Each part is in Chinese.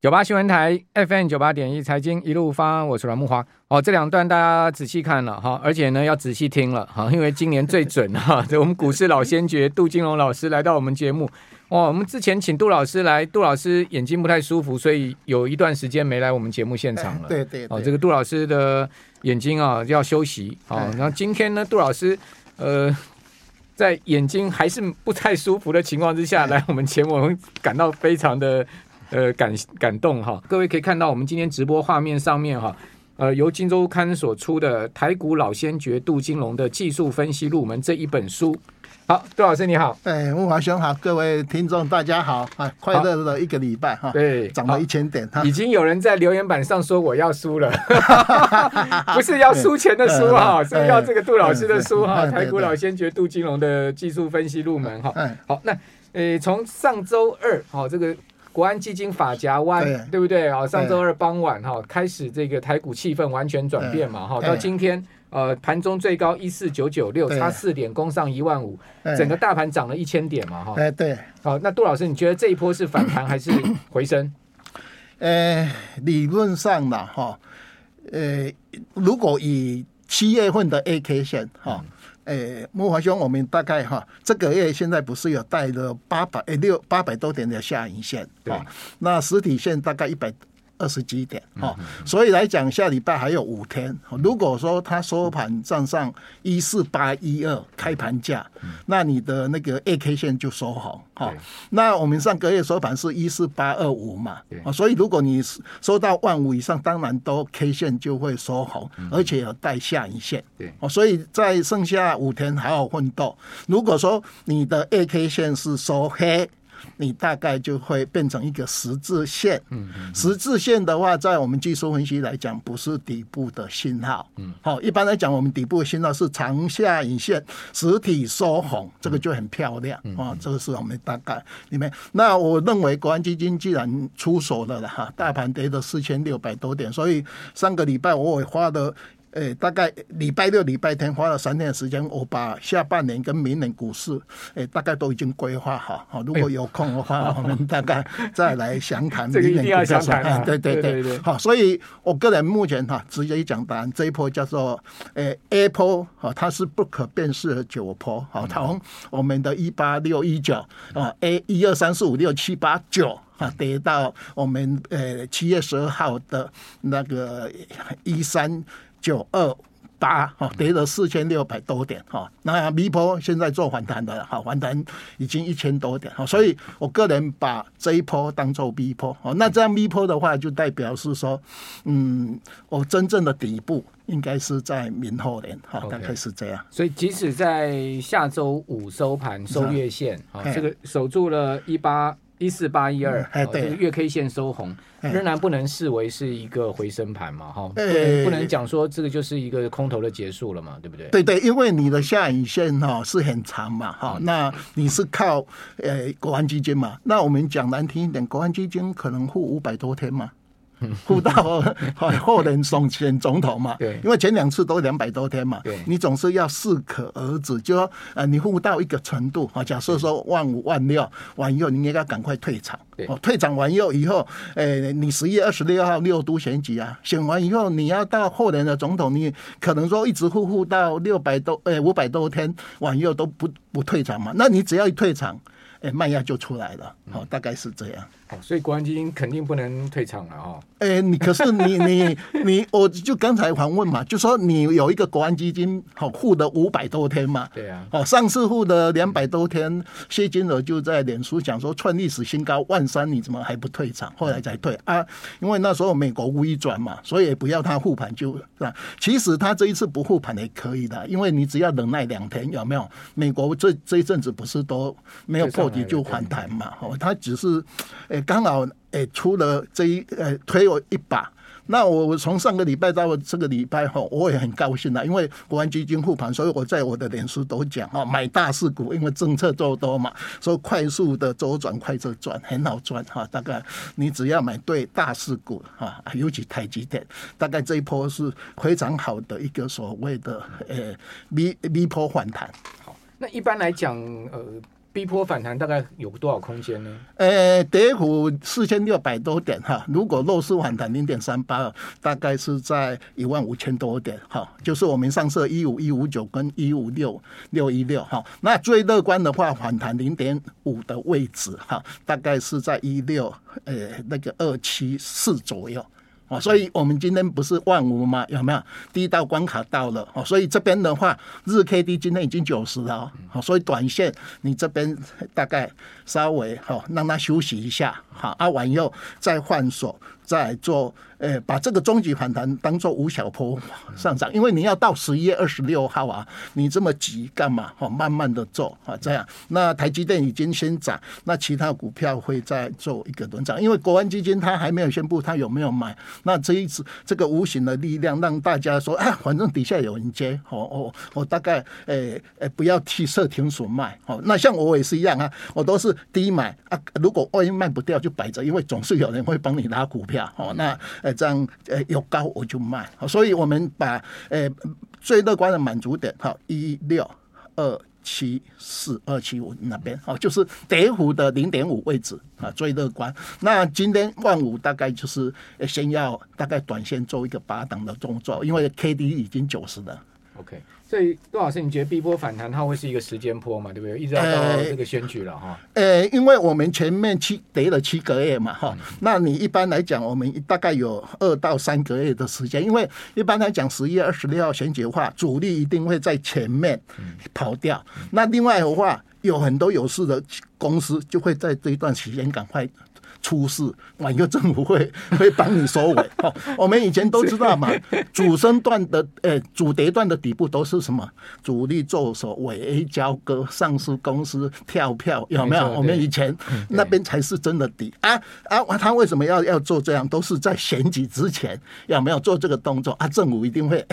九八新闻台 FM 九八点一财经一路发，我是阮木华。哦，这两段大家仔细看了哈，而且呢要仔细听了哈，因为今年最准哈，我们股市老先觉杜金龙老师来到我们节目。哇，我们之前请杜老师来，杜老师眼睛不太舒服，所以有一段时间没来我们节目现场了。对对，对。哦，这个杜老师的眼睛啊要休息。好，然后今天呢，杜老师呃，在眼睛还是不太舒服的情况之下来我们节目，我们感到非常的。呃，感感动哈，各位可以看到我们今天直播画面上面哈，呃，由金周刊所出的《台股老先觉杜金龙的技术分析入门》这一本书。好，杜老师你好，哎，慕驊兄好，各位听众大家好啊，快乐的一个礼拜哈，对，涨了一千点，已经有人在留言板上说我要输了，不是要输钱的输哈，是要这个杜老师的书哈，《台股老先觉杜金龙的技术分析入门》哈，好，那呃，从上周二好这个。国安基金法夹弯，对，对不对啊？上周二傍晚哈，开始这个台股气氛完全转变嘛哈，到今天呃盘中最高一四九九六，差四点攻上一万五，整个大盘涨了一千点嘛哈。哎对，好，那杜老师，你觉得这一波是反弹还是 回升？呃，理论上呢哈，呃，如果以七月份的 A K 线哈。诶，木华兄，我们大概哈，这个月现在不是有带了八百诶六八百多点的下影线，对，那实体线大概一百。二十几点哈，所以来讲下礼拜还有五天。如果说它收盘站上一四八一二开盘价，那你的那个 A K 线就收红哈。那我们上个月收盘是一四八二五嘛，所以如果你收到万五以上，当然都 K 线就会收红，而且有带下影线。对，所以在剩下五天还好奋斗。如果说你的 A K 线是收黑。你大概就会变成一个十字线，十字线的话，在我们技术分析来讲，不是底部的信号。嗯好，一般来讲，我们底部的信号是长下影线，实体收红，这个就很漂亮啊。这个是我们大概里面。那我认为，国安基金既然出手了了哈，大盘跌了四千六百多点，所以上个礼拜我也花了。诶，大概礼拜六、礼拜天花了三天的时间，我把下半年跟明年股市，诶，大概都已经规划好。好，如果有空的话，我们大概 再来详谈明年股市。对对对，好，所以我个人目前哈，直接讲答案，这一波叫做诶 A 波，哈，它是不可辨识的九波，好，从我们的一八六一九啊，A 一二三四五六七八九啊，跌到我们呃七月十二号的那个一三。九二八哈，跌了四千六百多点哈。那 V 波现在做反弹的哈，反弹已经一千多点哈。所以我个人把这一波当做 V 波哦。那这样 V 波的话，就代表是说，嗯，我真正的底部应该是在明后年哈，大概是这样。所以即使在下周五收盘收月线啊，这个守住了一八。一四八一二，这个月 K 线收红，仍然不能视为是一个回升盘嘛，哈，不能讲说这个就是一个空头的结束了嘛，对不对？对对，因为你的下影线哈是很长嘛，哈，那你是靠呃国安基金嘛，那我们讲难听一点，国安基金可能护五百多天嘛。护到后人送选总统嘛，对，因为前两次都两百多天嘛，对，你总是要适可而止，就说呃，你护到一个程度啊，假设说万五万六完以后，你应该赶快退场，哦，退场完以后以后，诶，你十一月二十六号六都选举啊，选完以后你要到后年的总统，你可能说一直护护到六百多诶五百多天完以后都不不退场嘛，那你只要一退场，诶，卖压就出来了，好，大概是这样。所以国安基金肯定不能退场了哦。哎，你可是你你 你，我就刚才访问嘛，就说你有一个国安基金好护的五百多天嘛。对啊。哦，上次护的两百多天，谢金娥就在脸书讲说创历史新高万三，你怎么还不退场？后来才退啊，因为那时候美国微转嘛，所以也不要他护盘就是吧？其实他这一次不护盘也可以的，因为你只要忍耐两天，有没有？美国这这一阵子不是都没有破底就反弹嘛？哦，他只是。刚好诶，出了这一呃推我一把，那我我从上个礼拜到这个礼拜哈，我也很高兴的，因为国安基金护盘，所以我在我的脸书都讲哈，买大市股，因为政策做多嘛，所以快速的周转，快速赚，很好赚哈。大概你只要买对大市股哈，尤其台积电，大概这一波是非常好的一个所谓的呃 V V 波反弹。好，那一般来讲呃。B 波反弹大概有多少空间呢？呃，跌幅四千六百多点哈，如果弱势反弹零点三八，大概是在一万五千多点哈，就是我们上次一五一五九跟一五六六一六哈，那最乐观的话反弹零点五的位置哈，大概是在一六呃那个二七四左右。哦，所以我们今天不是万五吗？有没有第一道关卡到了？哦，所以这边的话，日 K D 今天已经九十了。哦，所以短线你这边大概稍微好让它休息一下，好，啊完以后再换手。在做，呃，把这个终极反弹当做无小坡 上涨，因为你要到十一月二十六号啊，你这么急干嘛？哦，慢慢的做啊，这样。那台积电已经先涨，那其他股票会再做一个轮涨，因为国安基金它还没有宣布它有没有买。那这一次这个无形的力量让大家说，啊，反正底下有人接，哦哦，我大概，呃呃，不要替设停损卖。哦，那像我也是一样啊，我都是低买啊，如果万一卖不掉就摆着，因为总是有人会帮你拉股票。好，那呃这样呃有高我就卖，所以我们把呃最乐观的满足点哈一六二七四二七五那边哦，就是跌幅的零点五位置啊最乐观。那今天万五大概就是先要大概短线做一个八档的动作，因为 K D 已经九十了。OK。所以杜老师，你觉得 B 波反弹它会是一个时间波嘛？对不对？一直要到这个选举了哈。呃、因为我们前面七跌了七个月嘛哈，嗯、那你一般来讲，我们大概有二到三个月的时间，因为一般来讲，十一月二十六号选举的话，主力一定会在前面跑掉。嗯、那另外的话，有很多有势的公司就会在这一段时间赶快。出事，哪一个政府会 会帮你收尾。哦，我们以前都知道嘛，主升段的呃主跌段的底部都是什么？主力做手尾 A 交割，上市公司跳票，有没有？我们以前那边才是真的底啊啊！他为什么要要做这样？都是在选举之前有没有做这个动作啊？政府一定会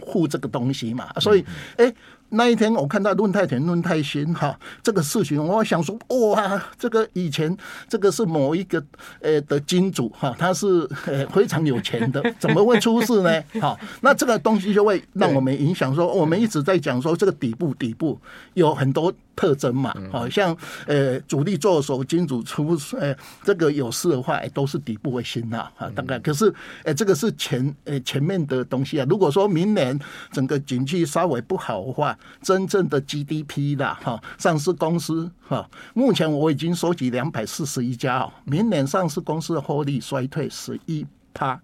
护这个东西嘛，所以哎。那一天我看到论泰田、论泰新哈这个事情，我想说哇，这个以前这个是某一个呃的金主哈，他是呃非常有钱的，怎么会出事呢？好，那这个东西就会让我们影响说，我们一直在讲说这个底部底部有很多。特征嘛，好像呃主力做手金主出呃这个有事的话，都是底部会先啊，大概。可是呃这个是前呃前面的东西啊。如果说明年整个景气稍微不好的话，真正的 GDP 啦哈，上市公司哈，目前我已经收集两百四十一家哦，明年上市公司的获利衰退十一趴，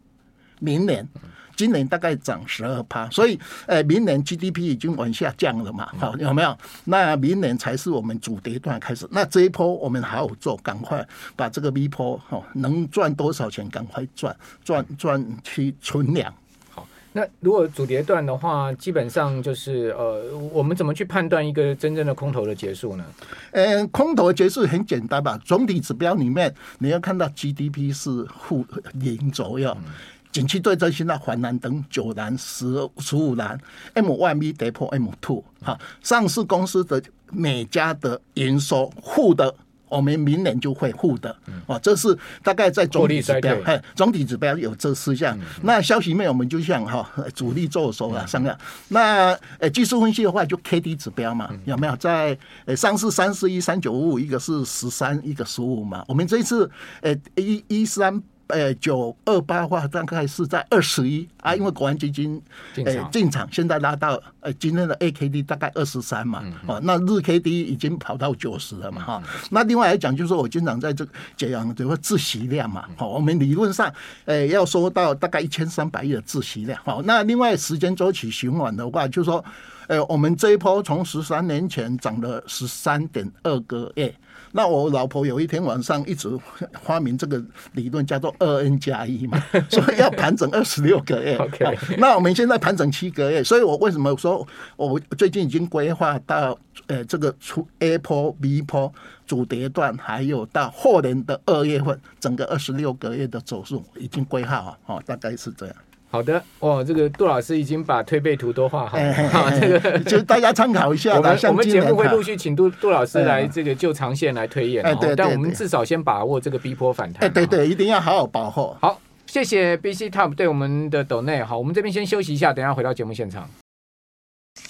明年。今年大概涨十二趴，所以，呃，明年 GDP 已经往下降了嘛？好，有没有？那明年才是我们主跌段开始。那这一波我们好好做，赶快把这个 V 波哈，能赚多少钱赶快赚，赚赚去存粮。好，那如果主跌段的话，基本上就是呃，我们怎么去判断一个真正的空头的结束呢？呃，空头的结束很简单吧？总体指标里面你要看到 GDP 是负零左右。嗯景气对称现在环蓝灯九蓝十十五蓝，M one B 跌破 M two，哈，上市公司的每家的营收负的，我们明年就会负的，哦，这是大概在总体指标，嘿，总体指标有这四项。那消息面我们就像哈，主力做手啊，商量，那呃技术分析的话就 K D 指标嘛，有没有？在呃上市三四一三九五五，一个是十三，一个十五嘛，我们这一次呃一一三。呃，九二八的话大概是在二十一啊，因为国安基金呃进场，现在拉到呃今天的 A K D 大概二十三嘛，哦，那日 K D 已经跑到九十了嘛，哈，那另外来讲就是说我经常在这讲这个自习量嘛，好，我们理论上呃要说到大概一千三百亿的自习量，好，那另外时间周期循环的话，就是说呃我们这一波从十三年前涨了十三点二个月。那我老婆有一天晚上一直发明这个理论，叫做二 N 加一嘛，所以要盘整二十六个月。OK，那我们现在盘整七个月，所以我为什么说我最近已经规划到呃这个出 A 波、B 波主跌段，还有到后年的二月份，整个二十六个月的走势已经规划好，哦，大概是这样。好的，哦，这个杜老师已经把推背图都画好了，好，这个 就大家参考一下。我们我们节目会陆续请杜杜老师来这个就长线来推演，但我们至少先把握这个逼迫反弹。哎，对对，一定要好好把握。好，谢谢 BC Top 对我们的抖内。好，我们这边先休息一下，等下回到节目现场。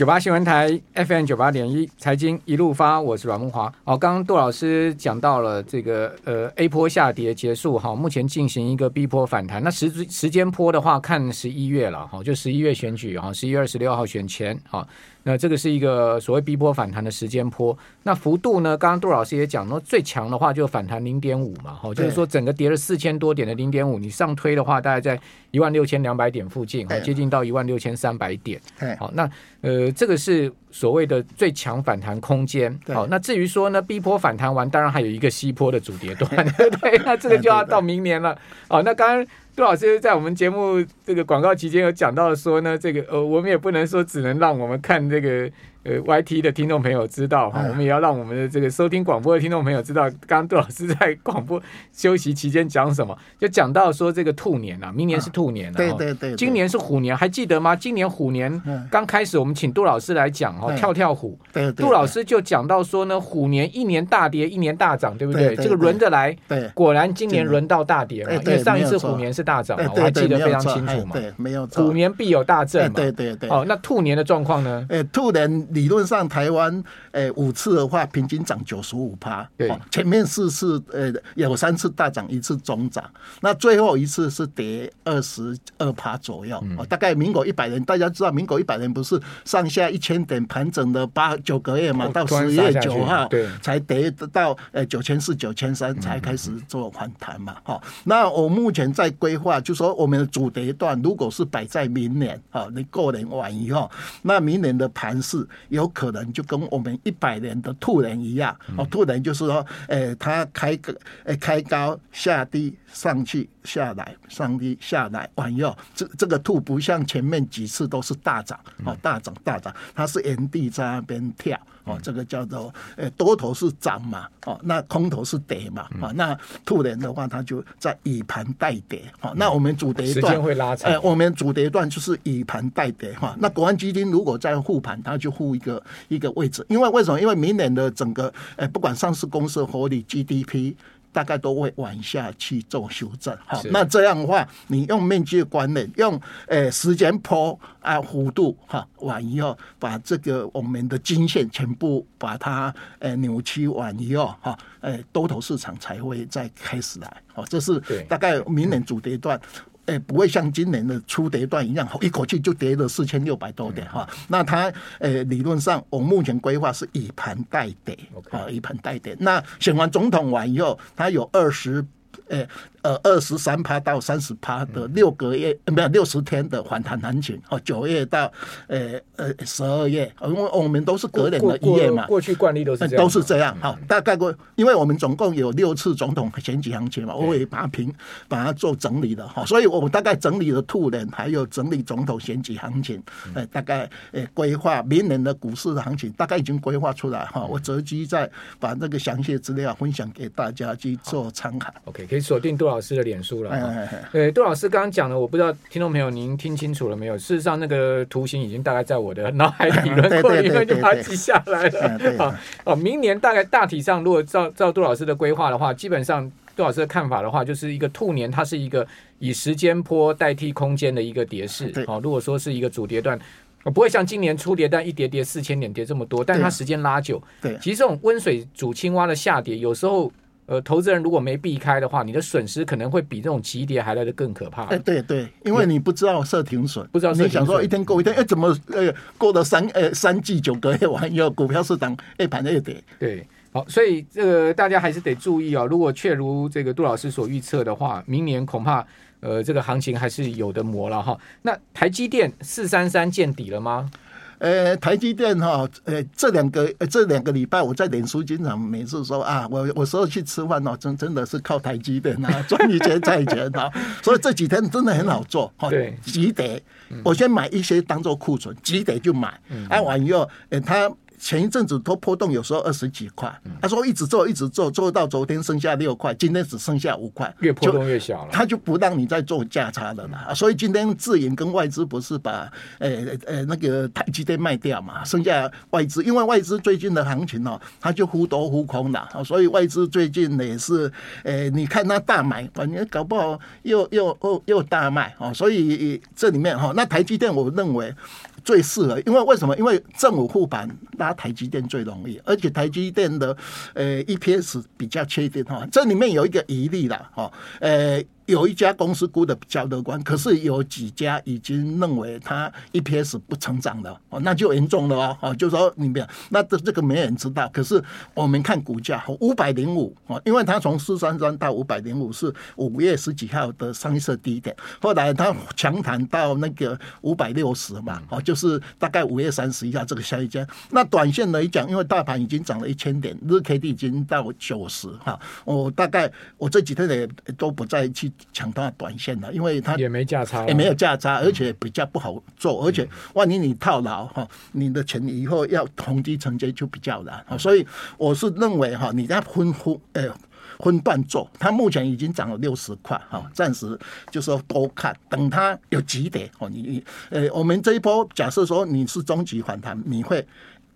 九八新闻台 FM 九八点一财经一路发，我是阮慕驊。好，刚刚杜老师讲到了这个呃 A 波下跌结束，好，目前进行一个 B 波反弹。那时时间波的话，看十一月了，好，就十一月选举哈，十一月二十六号选前，好。那这个是一个所谓 B 波反弹的时间波，那幅度呢？刚刚杜老师也讲到，最强的话就反弹零点五嘛，哈，就是说整个跌了四千多点的零点五，你上推的话，大概在一万六千两百点附近，接近到一万六千三百点。好，那呃，这个是所谓的最强反弹空间。好，那至于说呢，B 波反弹完，当然还有一个 C 波的主跌段，对 不对？那这个就要到明年了。哦，那刚刚。杜老师在我们节目这个广告期间有讲到说呢，这个呃，我们也不能说只能让我们看这个。呃，YT 的听众朋友知道哈，我们也要让我们的这个收听广播的听众朋友知道，刚刚杜老师在广播休息期间讲什么，就讲到说这个兔年啊，明年是兔年，对对对，今年是虎年，还记得吗？今年虎年刚开始，我们请杜老师来讲哈，跳跳虎，杜老师就讲到说呢，虎年一年大跌，一年大涨，对不对？这个轮着来，对，果然今年轮到大跌嘛，因为上一次虎年是大涨嘛，我还记得非常清楚嘛，对，没有错，虎年必有大震嘛，对对对，哦，那兔年的状况呢？哎，兔年。理论上，台湾诶、欸、五次的话，平均涨九十五趴。对，前面四次呃有三次大涨，一次中涨，那最后一次是跌二十二趴左右。哦，大概民国一百年，大家知道民国一百年不是上下一千点盘整了八九个月嘛？到十月九号才跌到呃九千四、九千三才开始做反弹嘛。好，那我目前在规划，就说我们的主跌段如果是摆在明年啊，你过年完以后，那明年的盘势。有可能就跟我们一百年的兔人一样，哦，兔人就是说，诶，它开个，诶，开高下低上去下来，上低下来，往右，这这个兔不像前面几次都是大涨，哦，大涨大涨，它是原地在那边跳，哦，这个叫做，呃，多头是涨嘛，哦，那空头是跌嘛，啊，那兔年的话，它就在以盘带跌，哦，那我们主跌段，时间会拉长，诶，我们主跌段就是以盘带跌，哈，那国安基金如果在护盘，它就护。一个一个位置，因为为什么？因为明年的整个，诶，不管上市公司合理 GDP，大概都会往下去做修正。好，那这样的话，你用面积的观念，用诶时间坡啊弧度哈，往以后，把这个我们的均线全部把它诶扭曲完以后，哈，诶多头市场才会再开始来。好，这是大概明年主跌段。哎，不会像今年的初跌段一样，一口气就跌了四千六百多点哈。那它呃，理论上我目前规划是以盘代跌，啊，以盘代跌。那选完总统完以后，它有二十。诶，呃，二十三趴到三十趴的六个月，没有六十天的反弹行情哦，九月到呃呃十二月，因为我们都是隔年的一月嘛，过去惯例都是都是这样。好，大概过，因为我们总共有六次总统选举行情嘛，我也把它平把它做整理的哈，所以我们大概整理了兔年，还有整理总统选举行情，呃，大概呃规划明年的股市的行情，大概已经规划出来哈。我择机再把那个详细资料分享给大家去做参考。OK，可以。锁定杜老师的脸书了。对，杜老师刚刚讲的，我不知道听众朋友您听清楚了没有？事实上，那个图形已经大概在我的脑海里轮 廓里面就把它记下来了。好，哦，明年大概大体上，如果照照杜老师的规划的话，基本上杜老师的看法的话，就是一个兔年，它是一个以时间波代替空间的一个跌势。好，如果说是一个主跌段，不会像今年初跌段一跌跌四千点跌这么多，但它时间拉久。对，其实这种温水煮青蛙的下跌，有时候。呃，投资人如果没避开的话，你的损失可能会比这种急跌还来得更可怕。哎，对对，因为你不知道设停损，不知道你想说一天过一天，哎，怎么呃过了三呃三季九个月完以后，股票市场一盘就跌。对，好，所以这个大家还是得注意啊、哦。如果确如这个杜老师所预测的话，明年恐怕呃这个行情还是有的磨了哈。那台积电四三三见底了吗？呃，台积电哈，呃，这两个呃这两个礼拜，我在脸书经常每次说啊，我我说去吃饭哦，真真的是靠台积电啊，赚一钱赚一钱啊，所以这几天真的很好做，哈，急跌，我先买一些当做库存，急跌就买，按完以后，呃，他。前一阵子都波动，有时候二十几块。他说一直做，一直做，做到昨天剩下六块，今天只剩下五块。越波动越小了。他就不让你再做价差了啦。所以今天自营跟外资不是把呃呃那个台积电卖掉嘛，剩下外资，因为外资最近的行情哦，他就忽多忽空的，所以外资最近也是，呃，你看他大买，反正搞不好又又又又大卖哦。所以这里面哈，那台积电我认为最适合，因为为什么？因为正午护盘拉台积电最容易，而且台积电的呃 EPS 比较确定哈，这里面有一个疑虑啦哈，呃。有一家公司估的比较乐观，可是有几家已经认为它 EPS 不成长了，哦，那就严重了哦，哦就是说你没有，那这这个没人知道。可是我们看股价，五百零五哦，因为它从四三三到五百零五是五月十几号的上一次低点，后来它强弹到那个五百六十嘛，哦，就是大概五月三十一号这个下一间。那短线来讲，因为大盘已经涨了一千点，日 K D 已经到九十哈，我大概我这几天也都不再去。抢到短线了，因为它也没价差，也没有价差，而且比较不好做，而且万一你套牢哈，你的钱以后要逢低承接就比较难，所以我是认为哈，你在分分呃分段做，它目前已经涨了六十块哈，暂时就说多看，等它有急跌哦，你呃我们这一波假设说你是中级反弹，你会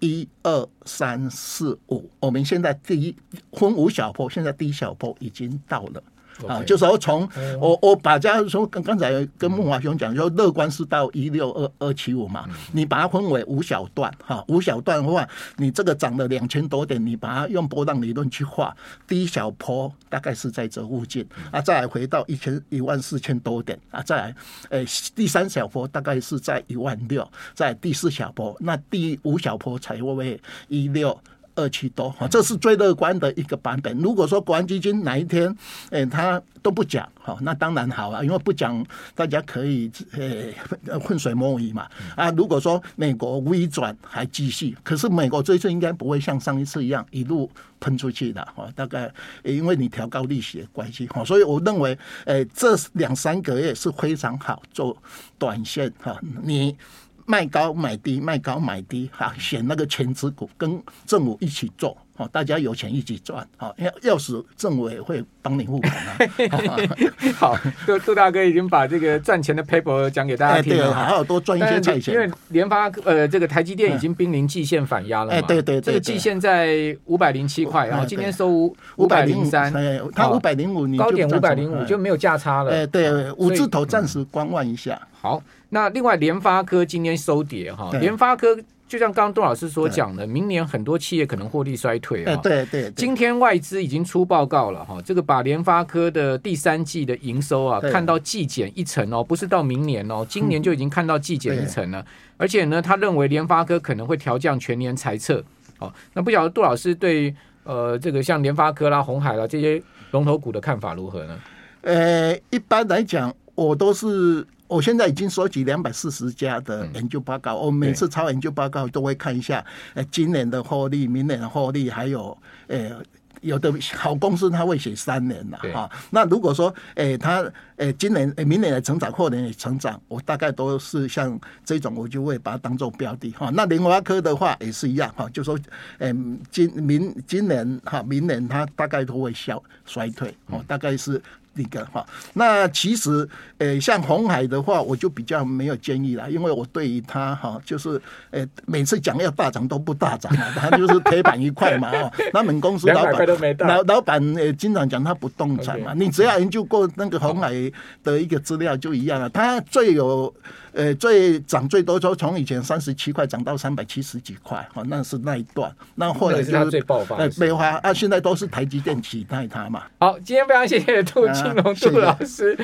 一二三四五，我们现在第一分五小波，现在第一小波已经到了。啊，就是说从我我把假如说刚刚才跟孟华兄讲，说乐观是到一六二二七五嘛，你把它分为五小段哈，五小段的话，你这个涨了两千多点，你把它用波浪理论去画，第一小波大概是在这附近啊，再来回到一千一万四千多点啊，再来诶第三小波大概是在一万六，在第四小波，那第五小波才会为一六。二七多，哈，这是最乐观的一个版本。如果说国安基金哪一天，诶，他都不讲，哈，那当然好了，因为不讲，大家可以诶浑水摸鱼嘛。啊，如果说美国微转还继续，可是美国这次应该不会像上一次一样一路喷出去的，哈，大概因为你调高利息的关系，哈，所以我认为，诶，这两三个月是非常好做短线，哈，你。卖高买低，卖高买低，哈，选那个全值股跟政府一起做，哦，大家有钱一起赚，好，要要是政委会帮你护盘啊。好，杜杜大哥已经把这个赚钱的 paper 讲给大家听了，好好多赚一些钱。因为联发呃，这个台积电已经濒临季线反压了嘛，对对，这个季线在五百零七块，然后今天收五百零三，它五百零五，高点五百零五就没有价差了。哎，对，五字头暂时观望一下。好。那另外，联发科今天收跌哈，联发科就像刚刚杜老师所讲的，明年很多企业可能获利衰退啊。对对。今天外资已经出报告了哈，这个把联发科的第三季的营收啊看到季减一成哦，不是到明年哦，今年就已经看到季减一成了。而且呢，他认为联发科可能会调降全年财测。哦，那不晓得杜老师对呃这个像联发科啦、红海啦这些龙头股的看法如何呢？呃，一般来讲，我都是。我现在已经收集两百四十家的研究报告，我每次抄研究报告都会看一下，呃，今年的获利、明年的获利，还有呃，有的好公司他会写三年的哈。那如果说，诶，他诶，今年、明年的成长，后年也成长，我大概都是像这种，我就会把它当做标的哈。那联华科的话也是一样哈，就说，诶，今明今年哈，明年它大概都会消衰退，哦，大概是。那个哈，那其实，呃，像红海的话，我就比较没有建议了，因为我对于它哈，就是，呃，每次讲要大涨都不大涨，它就是铁板一块嘛，哦，他们公司老板老老板呃经常讲他不动产嘛，你只要研究过那个红海的一个资料就一样了，他最有。呃，最涨最多就从以前三十七块涨到三百七十几块，哈，那是那一段。那后来就是最爆发，呃，没有啊，现在都是台积电取代它嘛。好，今天非常谢谢杜金龙杜老师。